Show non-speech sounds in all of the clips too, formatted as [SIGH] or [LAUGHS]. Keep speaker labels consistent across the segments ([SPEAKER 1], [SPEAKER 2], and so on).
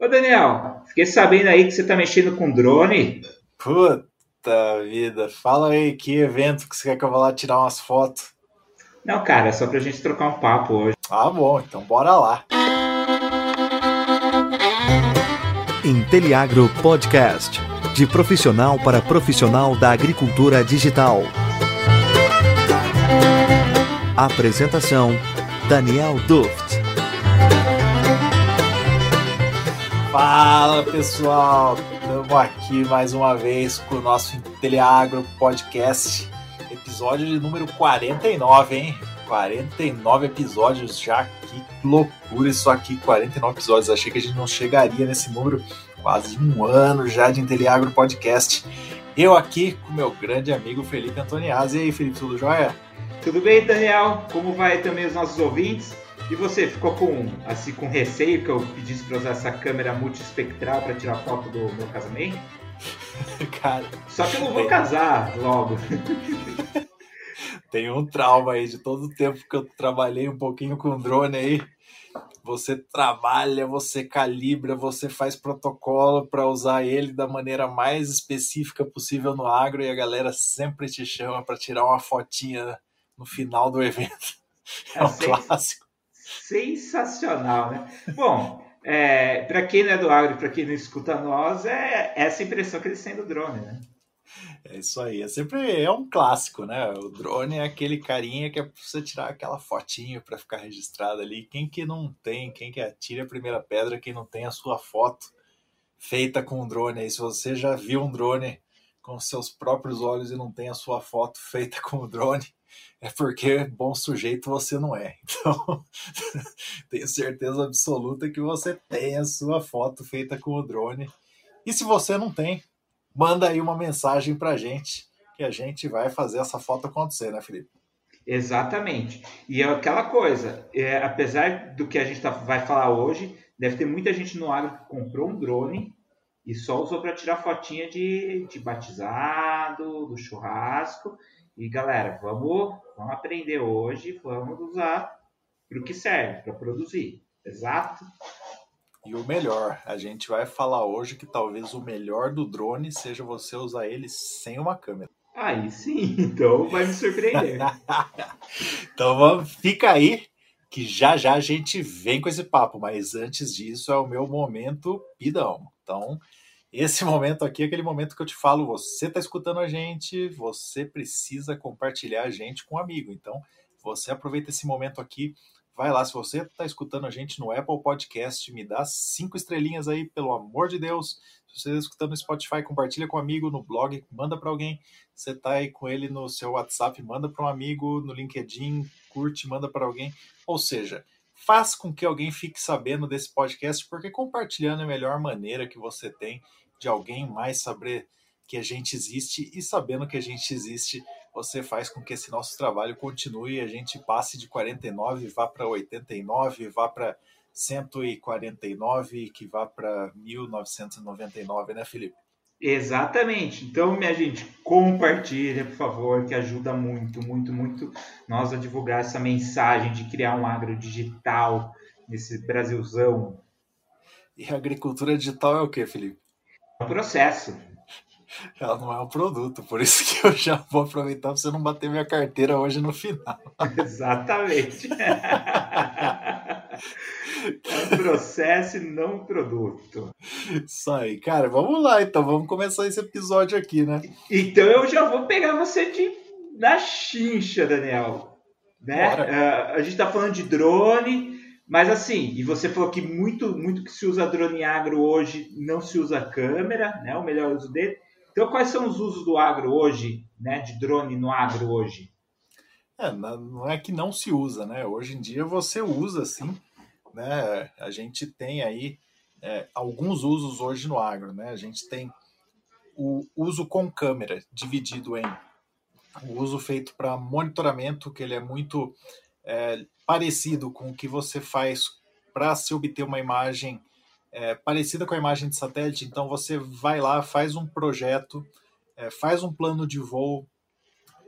[SPEAKER 1] Ô Daniel, fiquei sabendo aí que você tá mexendo com drone.
[SPEAKER 2] Puta vida, fala aí que evento que você quer que eu vá lá tirar umas fotos.
[SPEAKER 1] Não, cara, é só pra gente trocar um papo hoje.
[SPEAKER 2] Ah, bom, então bora lá.
[SPEAKER 3] Inteliagro Podcast. De profissional para profissional da agricultura digital. Apresentação: Daniel Duft.
[SPEAKER 2] Fala pessoal, estamos aqui mais uma vez com o nosso Inteliagro Podcast, episódio de número 49, hein? 49 episódios já, que loucura isso aqui, 49 episódios. Achei que a gente não chegaria nesse número, quase um ano já de Inteliagro Podcast. Eu aqui com meu grande amigo Felipe Antoniazzi. E aí, Felipe, tudo jóia?
[SPEAKER 1] Tudo bem, Daniel? Como vai também os nossos ouvintes? E você ficou com assim com receio que eu pedisse para usar essa câmera multiespectral para tirar foto do meu casamento? [LAUGHS]
[SPEAKER 2] Cara,
[SPEAKER 1] só que eu não vou casar logo. [LAUGHS]
[SPEAKER 2] Tem um trauma aí de todo o tempo que eu trabalhei um pouquinho com drone aí. Você trabalha, você calibra, você faz protocolo para usar ele da maneira mais específica possível no agro e a galera sempre te chama para tirar uma fotinha no final do evento. É, [LAUGHS] é um clássico
[SPEAKER 1] sensacional, né? Bom, é, para quem não é do agro, para quem não escuta nós, é essa impressão que eles têm do drone, né?
[SPEAKER 2] É isso aí, é sempre é um clássico, né? O drone é aquele carinha que é você tirar aquela fotinho para ficar registrado ali. Quem que não tem, quem que atira a primeira pedra, quem não tem a sua foto feita com um drone aí. Se você já viu um drone com seus próprios olhos e não tem a sua foto feita com o drone, é porque bom sujeito você não é. [LAUGHS] Então, tenho certeza absoluta que você tem a sua foto feita com o drone. E se você não tem, manda aí uma mensagem para gente, que a gente vai fazer essa foto acontecer, né, Felipe?
[SPEAKER 1] Exatamente. E é aquela coisa, é, apesar do que a gente tá, vai falar hoje, deve ter muita gente no agro que comprou um drone e só usou para tirar fotinha de, de batizado, do churrasco e galera, vamos, vamos aprender hoje, vamos usar para o que serve, para produzir. Exato?
[SPEAKER 2] E o melhor, a gente vai falar hoje que talvez o melhor do drone seja você usar ele sem uma câmera.
[SPEAKER 1] Aí sim, [LAUGHS] então vai me surpreender. [LAUGHS]
[SPEAKER 2] então vamos, fica aí que já já a gente vem com esse papo, mas antes disso é o meu momento pidão. Então, esse [LAUGHS] momento aqui é aquele momento que eu te falo, você está escutando a gente, você precisa compartilhar a gente com um amigo. Então, você aproveita esse momento aqui, vai lá, se você está escutando a gente no Apple Podcast, me dá cinco estrelinhas aí, pelo amor de Deus. Se você está escutando no Spotify, compartilha com um amigo, no blog, manda para alguém. Você está aí com ele no seu WhatsApp, manda para um amigo, no LinkedIn, curte, manda para alguém. Ou seja, faz com que alguém fique sabendo desse podcast, porque compartilhando é a melhor maneira que você tem de alguém mais saber que a gente existe e sabendo que a gente existe, você faz com que esse nosso trabalho continue e a gente passe de 49 vá para 89, vá para 149 e que vá para 1999, né, Felipe?
[SPEAKER 1] Exatamente. Então, minha gente, compartilha, por favor, que ajuda muito, muito, muito nós a divulgar essa mensagem de criar um agro digital nesse Brasilzão.
[SPEAKER 2] E a agricultura digital é o que, Felipe?
[SPEAKER 1] um processo.
[SPEAKER 2] Ela não é um produto, por isso que eu já vou aproveitar para você não bater minha carteira hoje no final. [LAUGHS]
[SPEAKER 1] Exatamente. [LAUGHS] [LAUGHS] é um processo e não um produto.
[SPEAKER 2] Isso aí, cara. Vamos lá, então. Vamos começar esse episódio aqui, né?
[SPEAKER 1] Então eu já vou pegar você de na chincha, Daniel. Né? Uh, a gente está falando de drone, mas assim, e você falou que muito, muito que se usa drone agro hoje não se usa câmera, né? O melhor uso dele. Então, quais são os usos do agro hoje, né? De drone no agro hoje?
[SPEAKER 2] É, não é que não se usa, né? Hoje em dia você usa sim, né? A gente tem aí é, alguns usos hoje no agro, né? A gente tem o uso com câmera dividido em o uso feito para monitoramento, que ele é muito é, parecido com o que você faz para se obter uma imagem é, parecida com a imagem de satélite. Então você vai lá, faz um projeto, é, faz um plano de voo,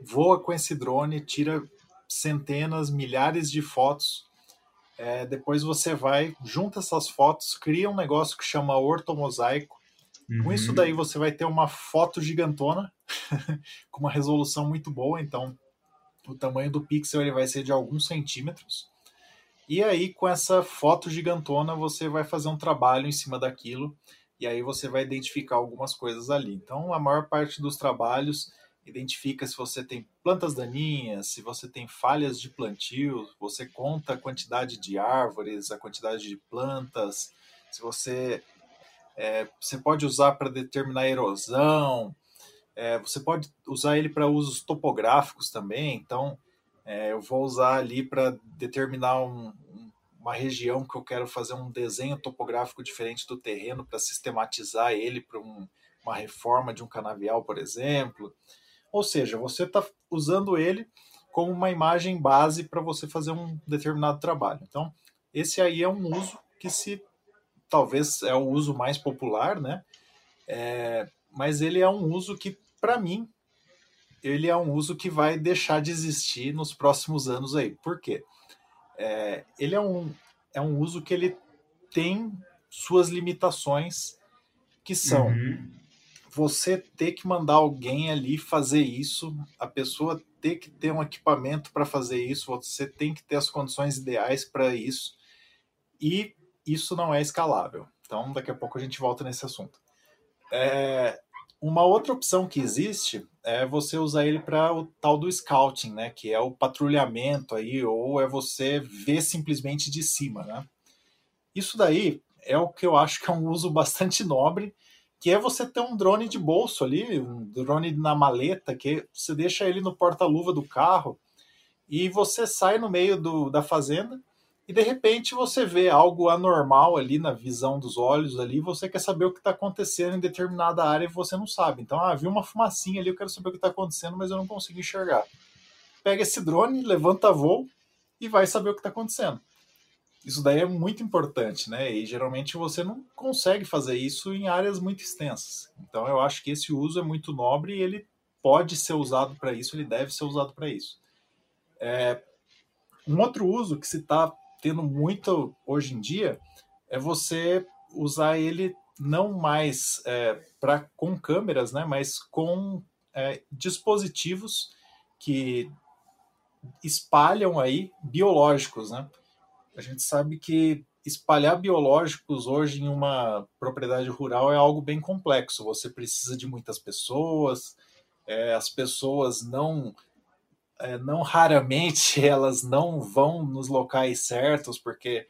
[SPEAKER 2] voa com esse drone, tira centenas, milhares de fotos é, depois você vai, junta essas fotos, cria um negócio que chama ortomosaico. Uhum. Com isso uhum. daí você vai ter uma foto gigantona, [LAUGHS] com uma resolução muito boa, então o tamanho do pixel ele vai ser de alguns centímetros. E aí, com essa foto gigantona, você vai fazer um trabalho em cima daquilo, e aí você vai identificar algumas coisas ali. Então, a maior parte dos trabalhos identifica se você tem plantas daninhas, se você tem falhas de plantio, você conta a quantidade de árvores, a quantidade de plantas, se você é, você pode usar para determinar erosão, é, você pode usar ele para usos topográficos também. Então, é, eu vou usar ali para determinar um, uma região que eu quero fazer um desenho topográfico diferente do terreno para sistematizar ele para um, uma reforma de um canavial, por exemplo. Ou seja, você está usando ele como uma imagem base para você fazer um determinado trabalho. Então, esse aí é um uso que se talvez é o uso mais popular, né? É, mas ele é um uso que, para mim, ele é um uso que vai deixar de existir nos próximos anos aí. Por quê? É, ele é um, é um uso que ele tem suas limitações, que são uhum você ter que mandar alguém ali fazer isso, a pessoa ter que ter um equipamento para fazer isso, você tem que ter as condições ideais para isso, e isso não é escalável. Então, daqui a pouco a gente volta nesse assunto. É, uma outra opção que existe é você usar ele para o tal do scouting, né, que é o patrulhamento aí, ou é você ver simplesmente de cima, né? Isso daí é o que eu acho que é um uso bastante nobre que é você ter um drone de bolso ali, um drone na maleta, que você deixa ele no porta-luva do carro e você sai no meio do, da fazenda e de repente você vê algo anormal ali na visão dos olhos ali, você quer saber o que está acontecendo em determinada área e você não sabe. Então, ah, vi uma fumacinha ali, eu quero saber o que está acontecendo, mas eu não consigo enxergar. Pega esse drone, levanta voo e vai saber o que está acontecendo. Isso daí é muito importante, né? E geralmente você não consegue fazer isso em áreas muito extensas. Então eu acho que esse uso é muito nobre e ele pode ser usado para isso, ele deve ser usado para isso. É, um outro uso que se está tendo muito hoje em dia é você usar ele não mais é, para com câmeras, né? Mas com é, dispositivos que espalham aí biológicos, né? A gente sabe que espalhar biológicos hoje em uma propriedade rural é algo bem complexo. Você precisa de muitas pessoas, é, as pessoas não, é, não raramente [LAUGHS] elas não vão nos locais certos porque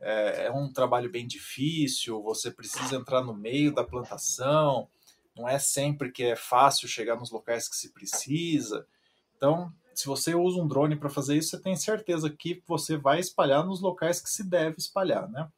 [SPEAKER 2] é, é um trabalho bem difícil. Você precisa entrar no meio da plantação. Não é sempre que é fácil chegar nos locais que se precisa. Então, se você usa um drone para fazer isso, você tem certeza que você vai espalhar nos locais que se deve espalhar, né?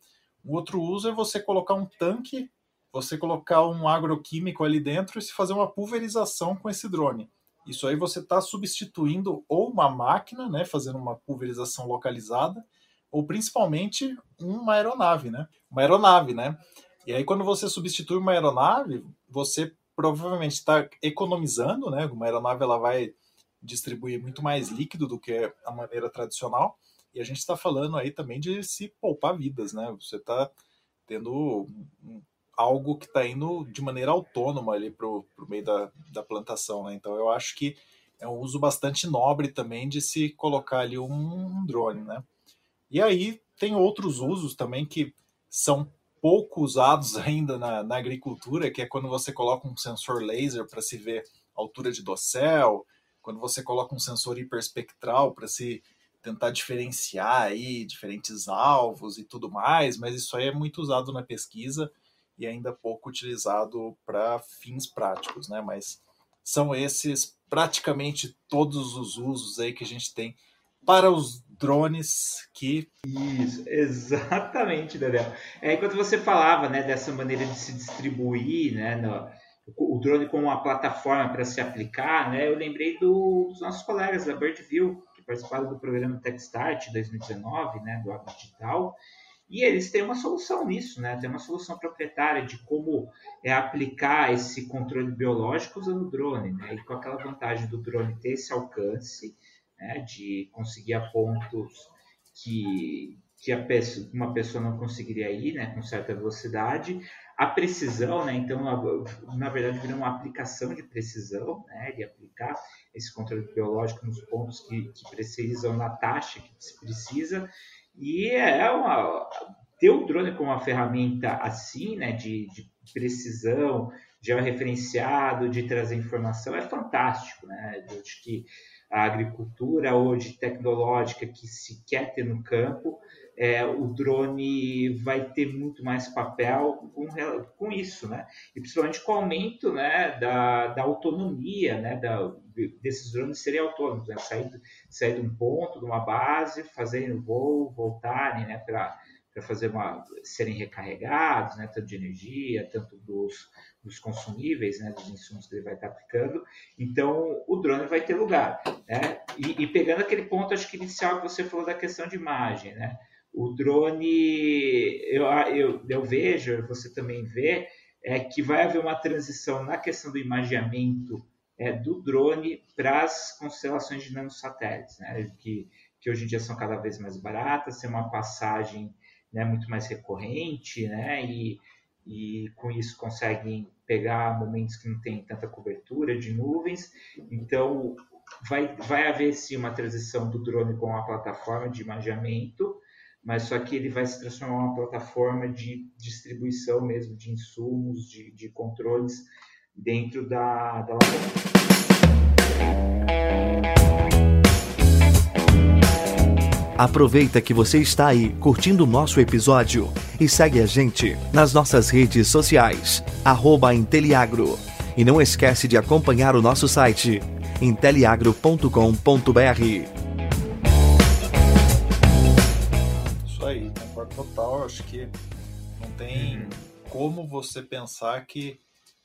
[SPEAKER 2] O outro uso é você colocar um tanque, você colocar um agroquímico ali dentro e se fazer uma pulverização com esse drone. Isso aí você está substituindo ou uma máquina, né, fazendo uma pulverização localizada, ou principalmente uma aeronave, né? Uma aeronave, né? E aí quando você substitui uma aeronave, você provavelmente está economizando, né? Uma aeronave ela vai distribuir muito mais líquido do que a maneira tradicional. E a gente está falando aí também de se poupar vidas, né? Você está tendo algo que está indo de maneira autônoma ali para o meio da, da plantação, né? Então eu acho que é um uso bastante nobre também de se colocar ali um, drone, né? E aí tem outros usos também que são pouco usados [LAUGHS] ainda na, na agricultura, que é quando você coloca um sensor laser para se ver altura de dossel, quando você coloca um sensor hiperespectral para se tentar diferenciar aí diferentes alvos e tudo mais, mas isso aí é muito usado na pesquisa e ainda pouco utilizado para fins práticos, né? Mas são esses praticamente todos os usos aí que a gente tem para os drones que
[SPEAKER 1] isso exatamente Daniel é enquanto você falava né dessa maneira de se distribuir né no o drone como uma plataforma para se aplicar, né, eu lembrei do, dos nossos colegas da Birdview, que participaram do programa TechStart 2019, né, do Agro Digital, e eles têm uma solução nisso, né, tem uma solução proprietária de como é aplicar esse controle biológico usando o drone, né, e com aquela vantagem do drone ter esse alcance, né, de conseguir a pontos que, que pessoa, uma pessoa não conseguiria ir né, com certa velocidade. A precisão, né, então, na verdade, vira uma aplicação de precisão, né, de aplicar esse controle biológico nos pontos que, que precisam, na taxa que se precisa. E é uma, ter o drone como uma ferramenta assim, né, de, de precisão, georreferenciado, de trazer informação, é fantástico. Né? Eu acho que a agricultura hoje tecnológica que se quer ter no campo, é, o drone vai ter muito mais papel com, com isso, né? E principalmente com o aumento né, da, da autonomia, né, da, desses drones serem autônomos, né? sair, sair de um ponto, de uma base, fazerem o voo, voltarem né, para para fazer uma serem recarregados, né, tanto de energia, tanto dos, dos consumíveis, né, dos insumos que ele vai estar aplicando. Então, o drone vai ter lugar, né? E, e, pegando aquele ponto, acho que inicial que você falou da questão de imagem, né? O drone, eu, eu, eu vejo, você também vê, é que vai haver uma transição na questão do imageamento é, do drone para as constelações de nanosatélites, né? Que, que hoje em dia são cada vez mais baratas, tem uma passagem né, muito mais recorrente, né, e, e com isso conseguem pegar momentos que não tem tanta cobertura de nuvens. Então, vai, vai haver sim uma transição do drone com uma plataforma de imageamento, mas só que ele vai se transformar uma plataforma de distribuição mesmo de insumos, de, de controles dentro da, da.
[SPEAKER 3] Aproveita que você está aí curtindo o nosso episódio e segue a gente nas nossas redes sociais, arroba Inteliagro. E não esquece de acompanhar o nosso site, inteliagro.com.br.
[SPEAKER 2] Acho que não tem como você pensar que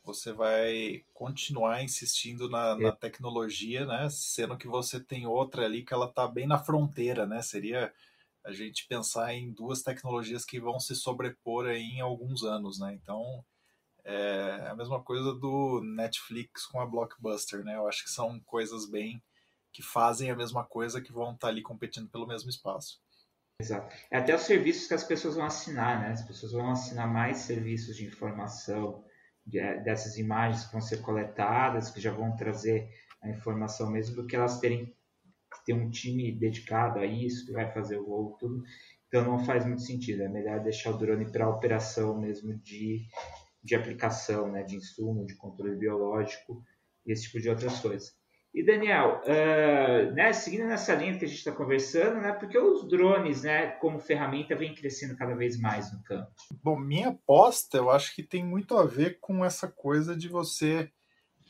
[SPEAKER 2] você vai continuar insistindo na, na, tecnologia, né? Sendo que você tem outra ali que ela está bem na fronteira, né? Seria a gente pensar em duas tecnologias que vão se sobrepor aí em alguns anos, né? Então é a mesma coisa do Netflix com a Blockbuster, né? Eu acho que são coisas bem que fazem a mesma coisa que vão estar tá ali competindo pelo mesmo espaço.
[SPEAKER 1] Exato. É até os serviços que as pessoas vão assinar, né? As pessoas vão assinar mais serviços de informação, é, dessas imagens que vão ser coletadas, que já vão trazer a informação mesmo, do que elas terem ter um time dedicado a isso, que vai fazer o voo, tudo. Então não faz muito sentido. É melhor deixar o drone para operação mesmo de, de aplicação, né, de insumo, de controle biológico e esse tipo de outras coisas. E Daniel, uh, né, seguindo nessa linha que a gente está conversando, né, porque os drones, né, como ferramenta, vem crescendo cada vez mais no campo?
[SPEAKER 2] Bom, minha aposta, eu acho que tem muito a ver com essa coisa de você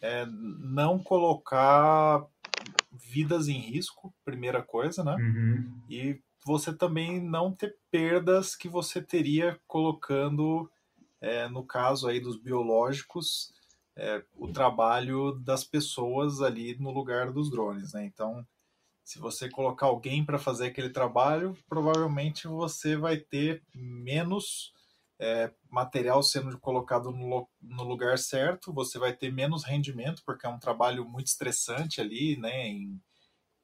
[SPEAKER 2] é, não colocar vidas em risco, primeira coisa, né?
[SPEAKER 1] Uhum.
[SPEAKER 2] E você também não ter perdas que você teria colocando, é, no caso aí dos biológicos, é, o trabalho das pessoas ali no lugar dos drones, né? Então, se você colocar alguém para fazer aquele trabalho, provavelmente você vai ter menos é, material sendo colocado no, no, lugar certo, você vai ter menos rendimento, porque é um trabalho muito estressante ali, né? Em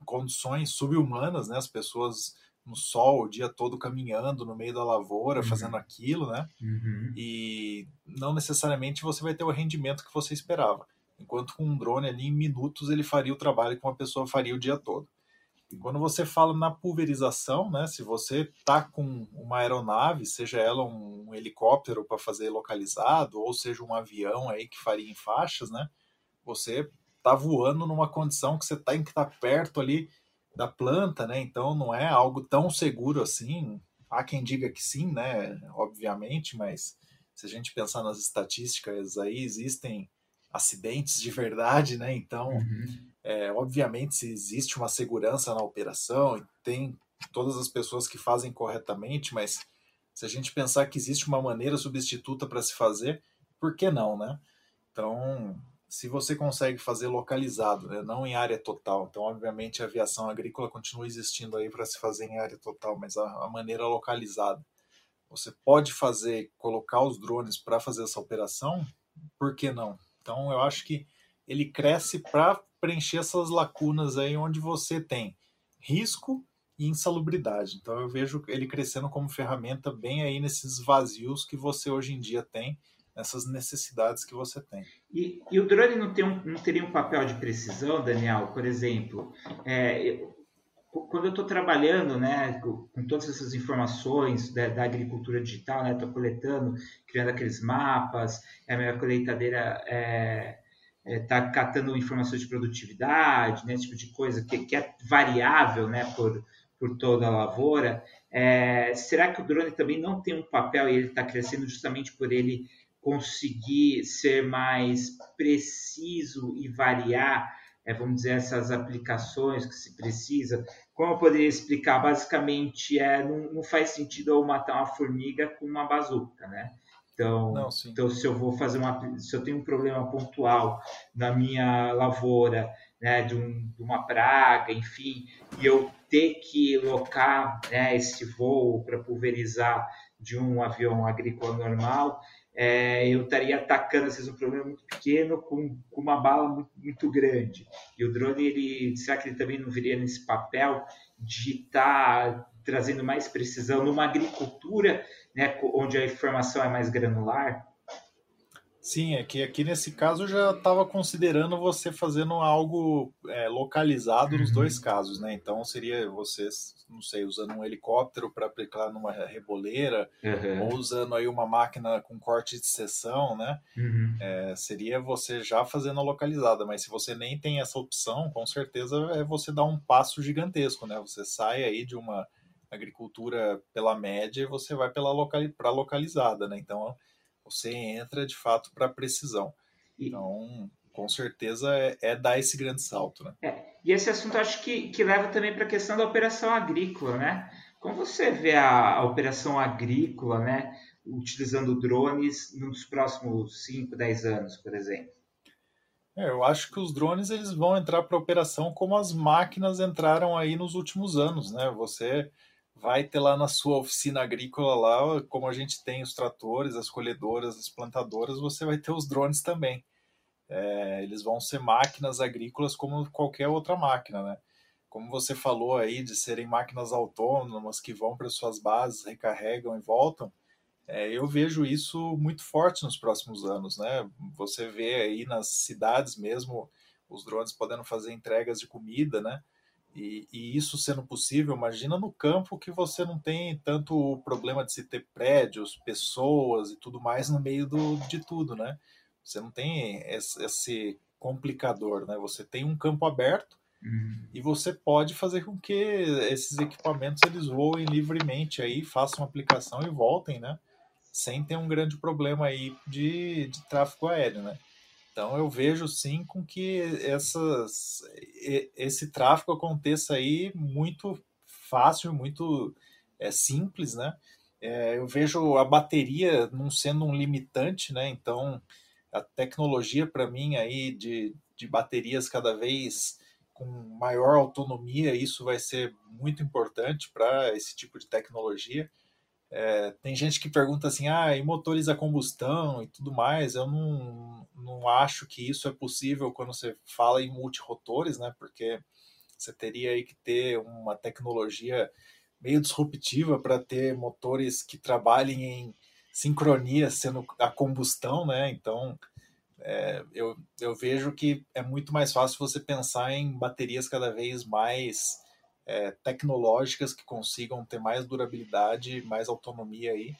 [SPEAKER 2] condições subhumanas, né? As pessoas no sol o dia todo caminhando no meio da lavoura, uhum. fazendo aquilo, né?
[SPEAKER 1] Uhum.
[SPEAKER 2] E não necessariamente você vai ter o rendimento que você esperava. Enquanto com um drone ali, em minutos, ele faria o trabalho que uma pessoa faria o dia todo. E quando você fala na pulverização, né? Se você tá com uma aeronave, seja ela um helicóptero para fazer localizado, ou seja um avião aí que faria em faixas, né? Você tá voando numa condição que você tem que estar tá perto ali da planta, né? Então não é algo tão seguro assim. Há quem diga que sim, né? Obviamente, mas se a gente pensar nas estatísticas aí, existem acidentes de verdade, né? Então, uhum. é, obviamente, se existe uma segurança na operação, tem todas as pessoas que fazem corretamente, mas se a gente pensar que existe uma maneira substituta para se fazer, por que não, né? Então, se você consegue fazer localizado, né, não em área total, então obviamente a aviação agrícola continua existindo aí para se fazer em área total, mas a, a, maneira localizada, você pode fazer, colocar os drones para fazer essa operação, por que não? Então eu acho que ele cresce para preencher essas lacunas aí onde você tem risco e insalubridade. Então eu vejo ele crescendo como ferramenta bem aí nesses vazios que você hoje em dia tem, nessas necessidades que você tem.
[SPEAKER 1] E, e o drone não, tem um, não teria um papel de precisão, Daniel? Por exemplo, é, quando eu estou trabalhando né, com, todas essas informações da, da agricultura digital, né, estou coletando, criando aqueles mapas, a minha colheitadeira está é, é, tá catando informações de produtividade, né, tipo de coisa que, que é variável né, por, por toda a lavoura. É, será que o drone também não tem um papel e ele está crescendo justamente por ele conseguir ser mais preciso e variar, é, vamos dizer, essas aplicações que se precisa? Como eu poderia explicar? Basicamente, é, não, não faz sentido eu matar uma formiga com uma bazuca, né? Então, Não, então, se eu vou fazer uma, se eu tenho um problema pontual na minha lavoura, né, de, um, de uma praga, enfim, e eu ter que locar né, esse voo para pulverizar de um avião agrícola normal, é, eu estaria atacando às vezes um problema muito pequeno com, com uma bala muito, muito, grande. E o drone, ele, será que ele também não viria nesse papel de estar tá trazendo mais precisão numa agricultura né, onde a informação é mais granular?
[SPEAKER 2] Sim, é que aqui nesse caso eu já estava considerando você fazendo algo é, localizado uhum. nos dois casos, né? Então seria você, não sei, usando um helicóptero para aplicar numa reboleira, uhum. ou usando aí uma máquina com corte de seção, né? Uhum. É, seria você já fazendo a localizada, mas se você nem tem essa opção, com certeza é você dar um passo gigantesco, né? Você sai aí de uma agricultura pela média e você vai para locali localizada, né? Então você entra de fato para precisão. Então, com certeza é, é, dar esse grande salto, né?
[SPEAKER 1] É, e esse assunto acho que, que leva também para a questão da operação agrícola, né? Como você vê a, a operação agrícola, né? Utilizando drones nos próximos 5, 10 anos, por exemplo?
[SPEAKER 2] É, eu acho que os drones eles vão entrar para a operação como as máquinas entraram aí nos últimos anos, né? Você vai ter lá na sua oficina agrícola lá, como a gente tem os tratores, as colhedoras, as plantadoras, você vai ter os drones também. É, eles vão ser máquinas agrícolas como qualquer outra máquina, né? Como você falou aí de serem máquinas autônomas que vão para suas bases, recarregam e voltam, é, eu vejo isso muito forte nos próximos anos, né? Você vê aí nas cidades mesmo os drones podendo fazer entregas de comida, né? E, e, isso sendo possível, imagina no campo que você não tem tanto problema de se ter prédios, pessoas e tudo mais no meio do, de tudo, né? Você não tem esse, esse complicador, né? Você tem um campo aberto uhum. e você pode fazer com que esses equipamentos eles voem livremente aí, façam aplicação e voltem, né? Sem ter um grande problema aí de, de tráfego aéreo, né? Então eu vejo sim com que essas, esse tráfego aconteça aí muito fácil, muito é, simples, né? É, eu vejo a bateria não sendo um limitante, né? Então a tecnologia para mim aí de, de baterias cada vez com maior autonomia, isso vai ser muito importante para esse tipo de tecnologia. É, tem gente que pergunta assim, ah, e motores a combustão e tudo mais. Eu não, não acho que isso é possível quando você fala em multirotores, né? Porque você teria aí que ter uma tecnologia meio disruptiva para ter motores que trabalhem em sincronia sendo a combustão, né? Então, é, eu, eu vejo que é muito mais fácil você pensar em baterias cada vez mais é, tecnológicas que consigam ter mais durabilidade, mais autonomia aí.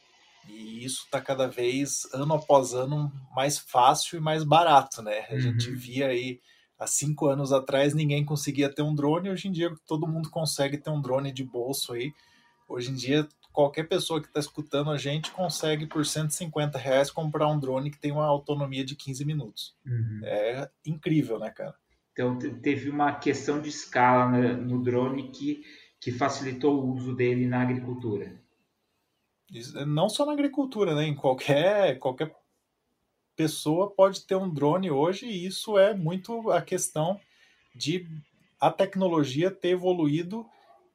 [SPEAKER 2] E isso está cada vez, ano após ano, mais fácil e mais barato, né? A uhum. gente via aí há cinco anos atrás ninguém conseguia ter um drone, hoje em dia todo mundo consegue ter um drone de bolso aí. Hoje em dia, qualquer pessoa que está escutando a gente consegue por 150 reais comprar um drone que tem uma autonomia de 15 minutos. Uhum. É incrível, né, cara?
[SPEAKER 1] Então, teve uma questão de escala no drone que, que facilitou o uso dele na agricultura.
[SPEAKER 2] Não só na agricultura, né? Em qualquer, qualquer pessoa pode ter um drone hoje, e isso é muito a questão de a tecnologia ter evoluído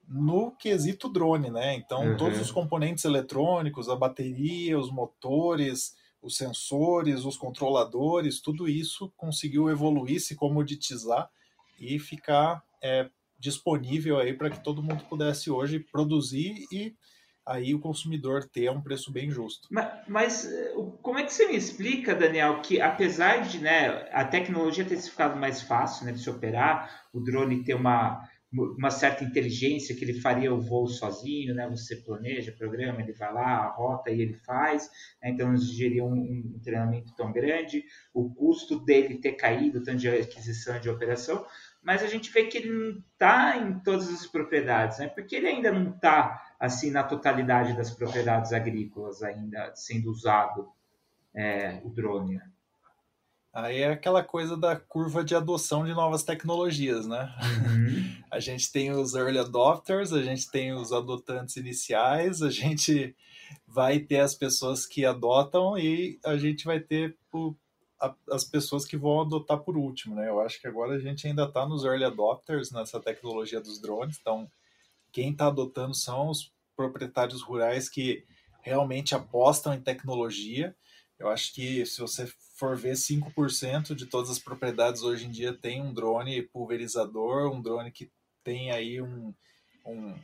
[SPEAKER 2] no quesito drone, né? Então, uhum. todos os componentes eletrônicos, a bateria, os motores, os sensores, os controladores, tudo isso conseguiu evoluir, se comoditizar e ficar é, disponível aí para que todo mundo pudesse hoje produzir e aí o consumidor ter um preço bem justo.
[SPEAKER 1] Mas, mas, eh, como é que você me explica, Daniel, que apesar de né, a tecnologia ter ficado mais fácil né, de se operar, o drone ter uma, uma certa inteligência que ele faria o voo sozinho, né? Você planeja, programa, ele vai lá, a rota e ele faz, né? então não exigiria um, um, treinamento tão grande, o custo dele ter caído, tanto de aquisição de operação, mas a gente vê que ele não está em todas as propriedades, né? Porque ele ainda não está assim na totalidade das propriedades agrícolas ainda sendo usado é, o drone. Né?
[SPEAKER 2] Aí é aquela coisa da curva de adoção de novas tecnologias, né? Uhum. [LAUGHS] A gente tem os early adopters, a gente tem os adotantes iniciais, a gente vai ter as pessoas que adotam e a gente vai ter o, a, as pessoas que vão adotar por último, né? Eu acho que agora a gente ainda está nos early adopters nessa tecnologia dos drones, então quem está adotando são os proprietários rurais que realmente apostam em tecnologia. Eu acho que se você for ver, 5% de todas as propriedades hoje em dia tem um drone pulverizador, um drone que tem aí um, um,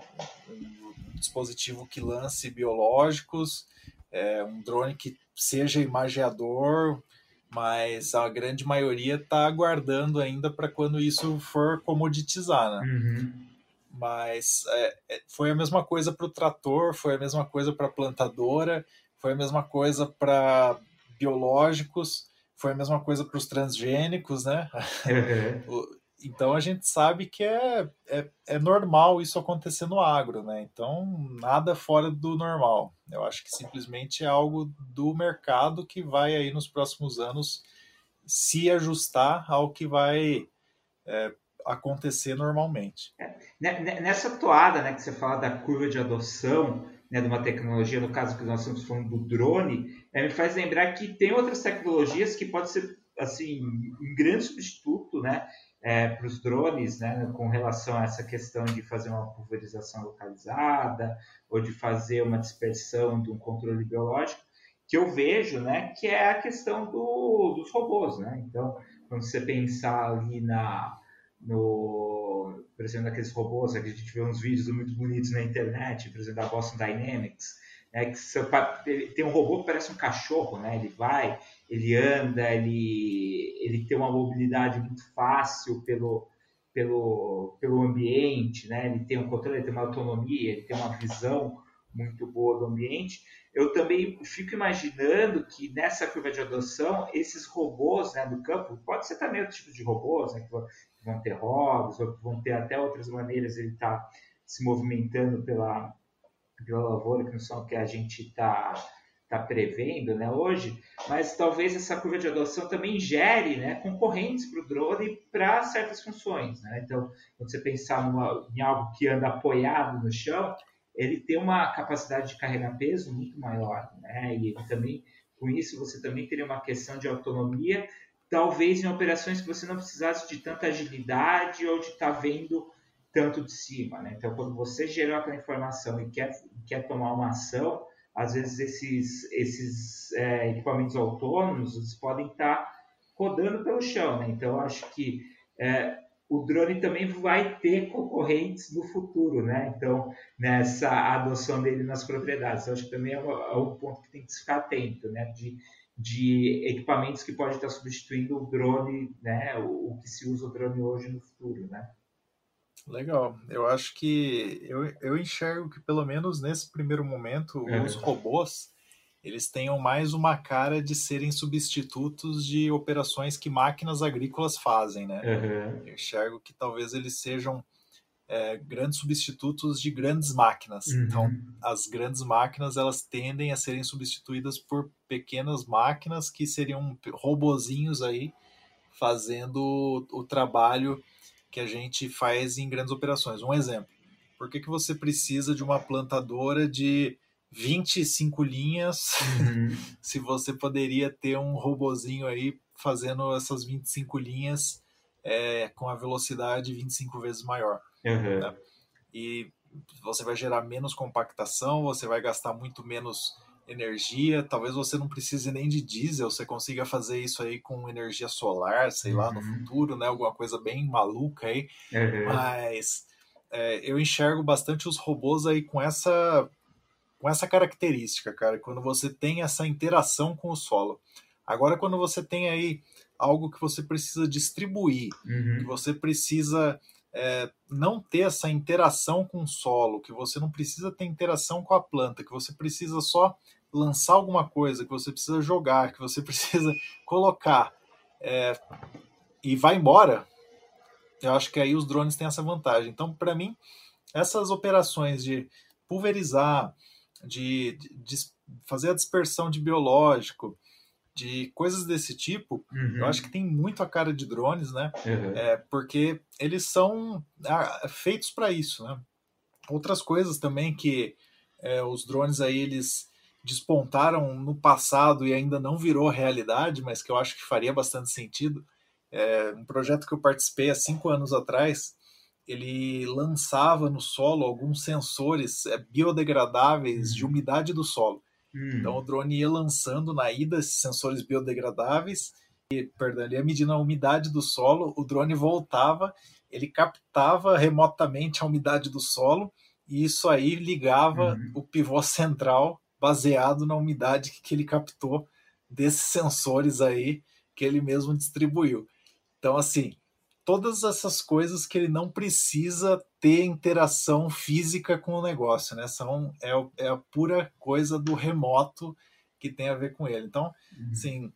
[SPEAKER 2] um dispositivo que lance biológicos, é, um drone que seja imageador, mas a grande maioria está aguardando ainda para quando isso for comoditizar, né? Uhum. Mas é, é, foi a mesma coisa para o trator, foi a mesma coisa para a plantadora, foi a mesma coisa para biológicos, foi a mesma coisa para os transgênicos, né? Uhum. [LAUGHS] então a gente sabe que é, é, é, normal isso acontecer no agro, né? Então nada fora do normal. Eu acho que simplesmente é algo do mercado que vai aí nos próximos anos se ajustar ao que vai é, acontecer normalmente. É,
[SPEAKER 1] né, né, nessa toada né, que você fala da curva de adoção né, de uma tecnologia, no caso que nós estamos falando do drone, é, me faz lembrar que tem outras tecnologias que pode ser assim um grande substituto né, é, para os drones né, com relação a essa questão de fazer uma pulverização localizada ou de fazer uma dispersão de um controle biológico, que eu vejo né, que é a questão do, dos robôs. Né? Então, quando você pensar ali na no, por exemplo, naqueles robôs, que a gente vê uns vídeos muito bonitos na internet, por exemplo, da Boston Dynamics, né, que tem um robô que parece um cachorro, né? Ele vai, ele anda, ele, ele tem uma mobilidade muito fácil pelo, pelo, pelo ambiente, né? Ele tem um controle, ele tem uma autonomia, ele tem uma visão muito boa do ambiente. Eu também fico imaginando que nessa curva de adoção, esses robôs né, do campo, pode ser também outro tipo de robôs, né, que vão ter rodas, ou vão ter até outras maneiras de ele estar tá se movimentando pela, lavoura, que não são o que a gente está tá prevendo né, hoje, mas talvez essa curva de adoção também gere né, concorrentes para o drone para certas funções. Né? Então, quando você pensar numa, em algo que anda apoiado no chão, ele tem uma capacidade de carregar peso muito maior. Né? E também, com isso, você também teria uma questão de autonomia talvez em operações que você não precisasse de tanta agilidade ou de estar tá vendo tanto de cima. Né? Então, quando você gerou aquela informação e quer, quer tomar uma ação, às vezes esses, esses é, equipamentos autônomos eles podem estar tá rodando pelo chão. Né? Então, acho que é, o drone também vai ter concorrentes no futuro, né? Então, nessa adoção dele nas propriedades. Acho que também é um, é um ponto que tem que ficar atento, né? De de equipamentos que pode estar substituindo o drone, né, o, o, que se usa o drone hoje no futuro, né?
[SPEAKER 2] Legal. Eu acho que eu, eu enxergo que pelo menos nesse primeiro momento é. os robôs eles tenham mais uma cara de serem substitutos de operações que máquinas agrícolas fazem, né? Uhum. Eu enxergo que talvez eles sejam é, grandes substitutos de grandes máquinas. Uhum. Então, as grandes máquinas elas tendem a serem substituídas por pequenas máquinas que seriam robozinhos aí fazendo o, o trabalho que a gente faz em grandes operações. Um exemplo: por que, que você precisa de uma plantadora de 25 linhas uhum. [LAUGHS] se você poderia ter um robozinho aí fazendo essas 25 linhas é, com a velocidade 25 vezes maior? Uhum. Né? E você vai gerar menos compactação, você vai gastar muito menos energia. Talvez você não precise nem de diesel, você consiga fazer isso aí com energia solar, sei lá, no
[SPEAKER 1] Uhum.
[SPEAKER 2] futuro, né? Alguma coisa bem maluca aí.
[SPEAKER 1] Uhum.
[SPEAKER 2] Mas é, eu enxergo bastante os robôs aí com essa com essa característica, cara, quando você tem essa interação com o solo. Agora, quando você tem aí algo que você precisa distribuir, que
[SPEAKER 1] Uhum.
[SPEAKER 2] você precisa é, não ter essa interação com o solo, que você não precisa ter interação com a planta, que você precisa só lançar alguma coisa, que você precisa jogar, que você [LAUGHS] precisa colocar é, e vai embora, eu acho que aí os drones têm essa vantagem. Então, para mim, essas operações de pulverizar, de, de- de fazer a dispersão de biológico, de coisas desse tipo,
[SPEAKER 1] Uhum.
[SPEAKER 2] eu acho que tem muito a cara de drones, né?
[SPEAKER 1] Uhum.
[SPEAKER 2] É, porque eles são ah, feitos para isso, né? Outras coisas também que é, os drones aí eles despontaram no passado e ainda não virou realidade, mas que eu acho que faria bastante sentido. É, um projeto que eu participei há cinco anos atrás, ele lançava no solo alguns sensores é, biodegradáveis de umidade do solo.
[SPEAKER 1] Hum.
[SPEAKER 2] Então o drone ia lançando na ida esses sensores biodegradáveis, e, perdão, ele ia medindo a umidade do solo, o drone voltava, ele captava remotamente a umidade do solo, e isso aí ligava
[SPEAKER 1] Uhum.
[SPEAKER 2] o pivô central baseado na umidade que, ele captou desses sensores aí que ele mesmo distribuiu. Então, assim, todas essas coisas que ele não precisa ter interação física com o negócio, né? São, é, é a pura coisa do remoto que tem a ver com ele. Então,
[SPEAKER 1] Uhum.
[SPEAKER 2] assim,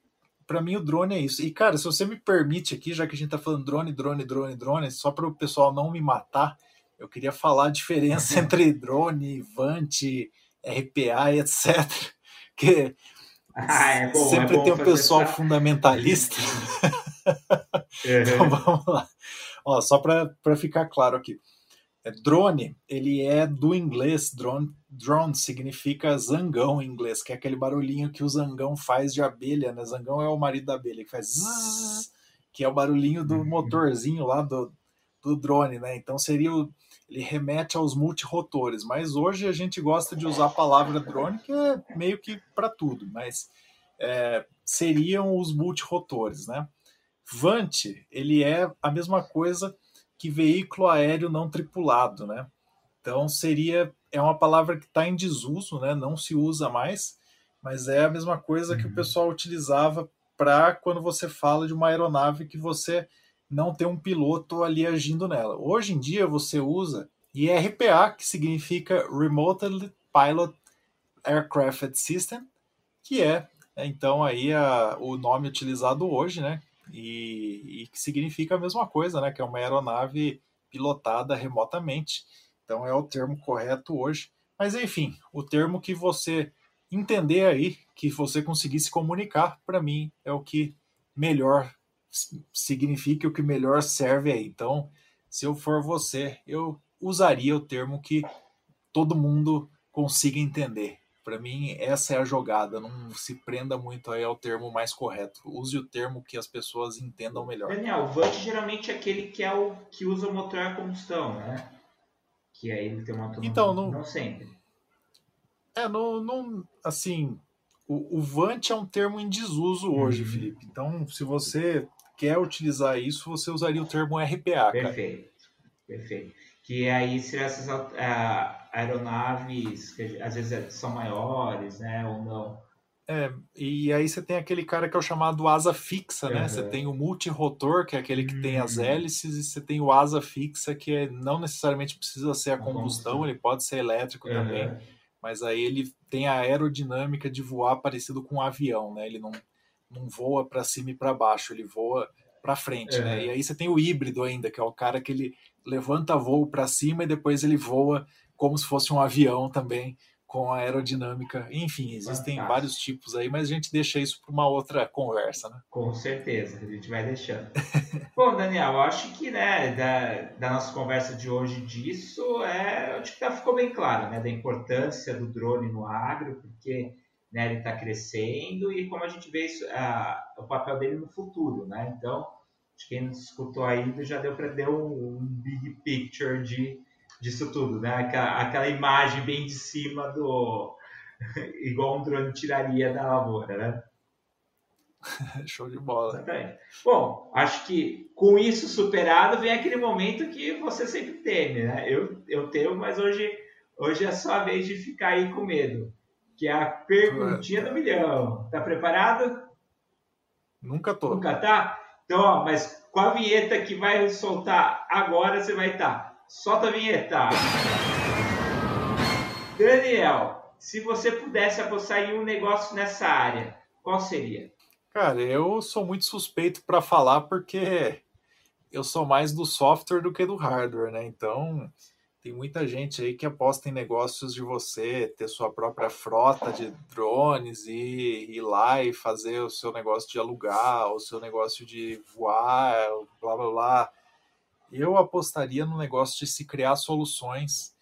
[SPEAKER 2] para mim o drone é isso. E, cara, se você me permite aqui, já que a gente tá falando drone, drone, drone, drone, só para o pessoal não me matar, eu queria falar a diferença [LAUGHS] entre drone, Vant, RPA etc. [LAUGHS] Que
[SPEAKER 1] Ah, é bom,
[SPEAKER 2] sempre
[SPEAKER 1] é bom
[SPEAKER 2] tem um pessoal
[SPEAKER 1] essa-
[SPEAKER 2] fundamentalista. [LAUGHS] Então
[SPEAKER 1] Uhum.
[SPEAKER 2] vamos lá. Ó, só para ficar claro aqui. É, drone, ele é do inglês, drone, drone significa zangão em inglês, que é aquele barulhinho que o zangão faz de abelha, né? Zangão é o marido da abelha, que faz zzz, que é o barulhinho do
[SPEAKER 1] Uhum.
[SPEAKER 2] motorzinho lá do, do drone, né? Então seria o, ele remete aos multirotores, mas hoje a gente gosta de usar a palavra drone, que é meio que para tudo, mas é, seriam os multirotores, né? Vant, ele é a mesma coisa que veículo aéreo não tripulado, né? Então seria é uma palavra que está em desuso, né? Não se usa mais, mas é a mesma coisa que o
[SPEAKER 1] Uhum.
[SPEAKER 2] pessoal utilizava para quando você fala de uma aeronave que você não tem um piloto ali agindo nela. Hoje em dia você usa IRPA, que significa Remotely Pilot Aircraft System, que é então aí a, o nome utilizado hoje, né? E, e que significa a mesma coisa, né? Que é uma aeronave pilotada remotamente. Então é o termo correto hoje. Mas enfim, o termo que você entender aí, que você conseguir se comunicar, para mim é o que melhor significa, o que melhor serve aí. Então, se eu for você, eu usaria o termo que todo mundo consiga entender. Para mim, essa é a jogada. Não se prenda muito aí ao termo mais correto. Use o termo que as pessoas entendam melhor.
[SPEAKER 1] Daniel, o Vant geralmente é aquele que é o que usa o motor a combustão, né? Que aí ele tem uma autonomia.
[SPEAKER 2] Então, não-
[SPEAKER 1] não sempre.
[SPEAKER 2] É, não, não assim, o, o Vant é um termo em desuso hoje,
[SPEAKER 1] Uhum.
[SPEAKER 2] Felipe. Então, se você quer utilizar isso, você usaria o termo RPA, cara.
[SPEAKER 1] Perfeito. Perfeito. Que aí seriam essas ah, aeronaves que às vezes é- são maiores, né? Ou não.
[SPEAKER 2] É, e aí você tem aquele cara que é o chamado asa fixa, né?
[SPEAKER 1] Uhum.
[SPEAKER 2] Você tem o multirotor, que é aquele que tem as
[SPEAKER 1] Uhum.
[SPEAKER 2] hélices, e você tem o asa fixa, que é, não necessariamente precisa ser a combustão, ele pode ser elétrico também. Mas aí ele tem a aerodinâmica de voar parecido com um avião, né? Ele não, não voa para cima e para baixo, ele voa para frente,
[SPEAKER 1] É.
[SPEAKER 2] né? E aí você tem o híbrido ainda, que é o cara que ele levanta voo para cima e depois ele voa como se fosse um avião também com a aerodinâmica. Enfim, existem
[SPEAKER 1] Fantástico.
[SPEAKER 2] vários tipos aí, mas a gente deixa isso para uma outra conversa, né?
[SPEAKER 1] Com certeza, a gente vai deixando. [LAUGHS] Bom, Daniel, eu acho que né, da, da nossa conversa de hoje disso, é, acho que tá- ficou bem claro, né, da importância do drone no agro, porque né, ele está crescendo e como a gente vê isso, a- o papel dele no futuro, né? Então, acho que quem nos escutou ainda já deu para ter um, um big picture de, disso tudo, né? Aquela, aquela imagem bem de cima do, [LAUGHS] igual um drone tiraria da lavoura, né? [LAUGHS]
[SPEAKER 2] Show de bola.
[SPEAKER 1] Exatamente. Bom, acho que com isso superado vem aquele momento que você sempre teme, né? Eu, eu tenho, mas hoje, hoje é só a vez de ficar aí com medo. Que é a perguntinha do milhão. Tá preparado?
[SPEAKER 2] Nunca tô.
[SPEAKER 1] Nunca tá? Então, ó, mas com a vinheta que vai soltar agora, você vai estar. Tá. Solta a vinheta. Daniel, se você pudesse apostar em um negócio nessa área, qual seria?
[SPEAKER 2] Cara, eu sou muito suspeito para falar porque eu sou mais do software do que do hardware, né? Então, tem muita gente aí que aposta em negócios de você ter sua própria frota de drones e ir lá e fazer o seu negócio de alugar, o seu negócio de voar, blá blá blá. Eu apostaria no negócio de se criar soluções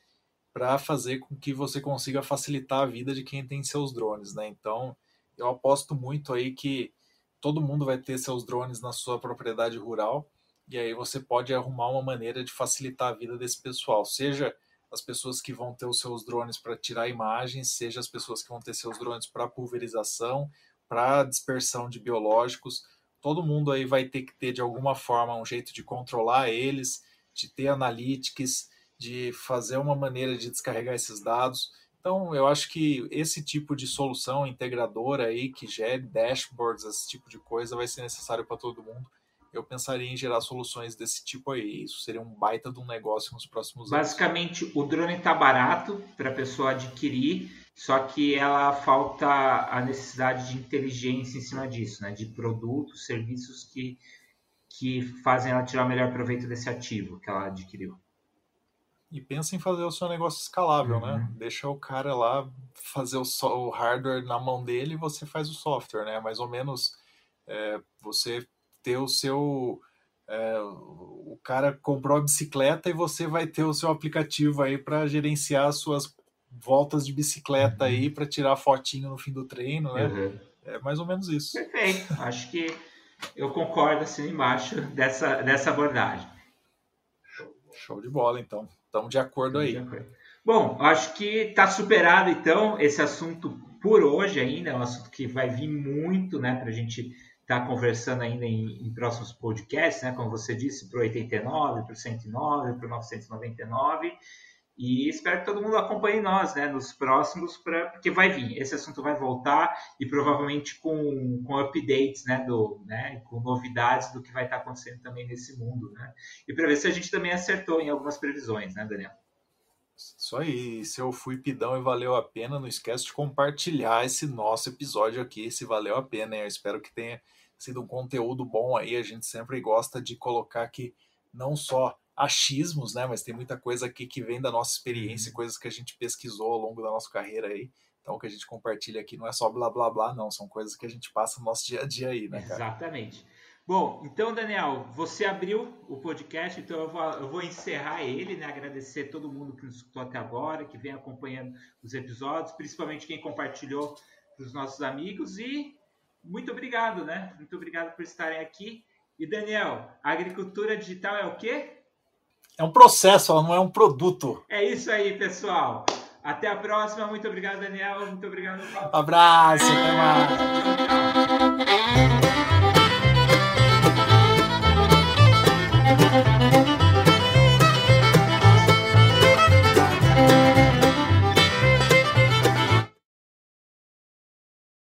[SPEAKER 2] para fazer com que você consiga facilitar a vida de quem tem seus drones, né? Então, eu aposto muito aí que todo mundo vai ter seus drones na sua propriedade rural, e aí você pode arrumar uma maneira de facilitar a vida desse pessoal, seja as pessoas que vão ter os seus drones para tirar imagens, seja as pessoas que vão ter seus drones para pulverização, para dispersão de biológicos. Todo mundo aí vai ter que ter de alguma forma um jeito de controlar eles, de ter analytics, de fazer uma maneira de descarregar esses dados. Então, eu acho que esse tipo de solução integradora aí, que gere dashboards, esse tipo de coisa, vai ser necessário para todo mundo. Eu pensaria em gerar soluções desse tipo aí. Isso seria um baita de um negócio nos próximos
[SPEAKER 1] anos. Basicamente, o drone está barato para a pessoa adquirir, só que ela falta a necessidade de inteligência em cima disso, né? De produtos, serviços que, que fazem ela tirar o melhor proveito desse ativo que ela adquiriu.
[SPEAKER 2] E pensa em fazer o seu negócio escalável, né? uhum. né? Deixa o cara lá fazer o, o, hardware na mão dele e você faz o software, né? Mais ou menos é, você ter o seu. É, o cara comprou a bicicleta e você vai ter o seu aplicativo aí para gerenciar as suas voltas de bicicleta uhum. aí para tirar fotinho no fim do treino, né? Uhum. É mais ou menos isso.
[SPEAKER 1] Perfeito. Acho que eu concordo assim embaixo dessa, dessa abordagem.
[SPEAKER 2] Show de bola, então. Estamos de acordo aí. De acordo.
[SPEAKER 1] Bom, acho que está superado então esse assunto por hoje ainda, é um assunto que vai vir muito, né, para a gente estar tá conversando ainda em, em, próximos podcasts, né, como você disse, para o 89, para o 109, para o 999. E espero que todo mundo acompanhe nós, né, nos próximos, pra, porque vai vir, esse assunto vai voltar e provavelmente com, com updates, né, do, né, com novidades do que vai estar acontecendo também nesse mundo, né, e para ver se a gente também acertou em algumas previsões, né, Daniel?
[SPEAKER 2] Isso aí, se eu fui pidão e valeu a pena, não esquece de compartilhar esse nosso episódio aqui, se valeu a pena, hein? eu espero que tenha sido um conteúdo bom aí, a gente sempre gosta de colocar aqui não só achismos, né? Mas tem muita coisa aqui que vem da nossa experiência, uhum. coisas que a gente pesquisou ao longo da nossa carreira aí. Então, o que a gente compartilha aqui não é só blá blá blá, não. São coisas que a gente passa no nosso dia a dia aí, né,
[SPEAKER 1] cara? Exatamente. Bom, então, Daniel, você abriu o podcast, então eu vou, eu vou encerrar ele, né? Agradecer todo mundo que nos escutou até agora, que vem acompanhando os episódios, principalmente quem compartilhou para os nossos amigos. E muito obrigado, né? Muito obrigado por estarem aqui. E, Daniel, a agricultura digital é o quê?
[SPEAKER 2] É um processo, não é um produto.
[SPEAKER 1] É isso aí, pessoal. Até a próxima. Muito obrigado, Daniel. Muito obrigado,
[SPEAKER 2] Paulo. Abraço, até mais.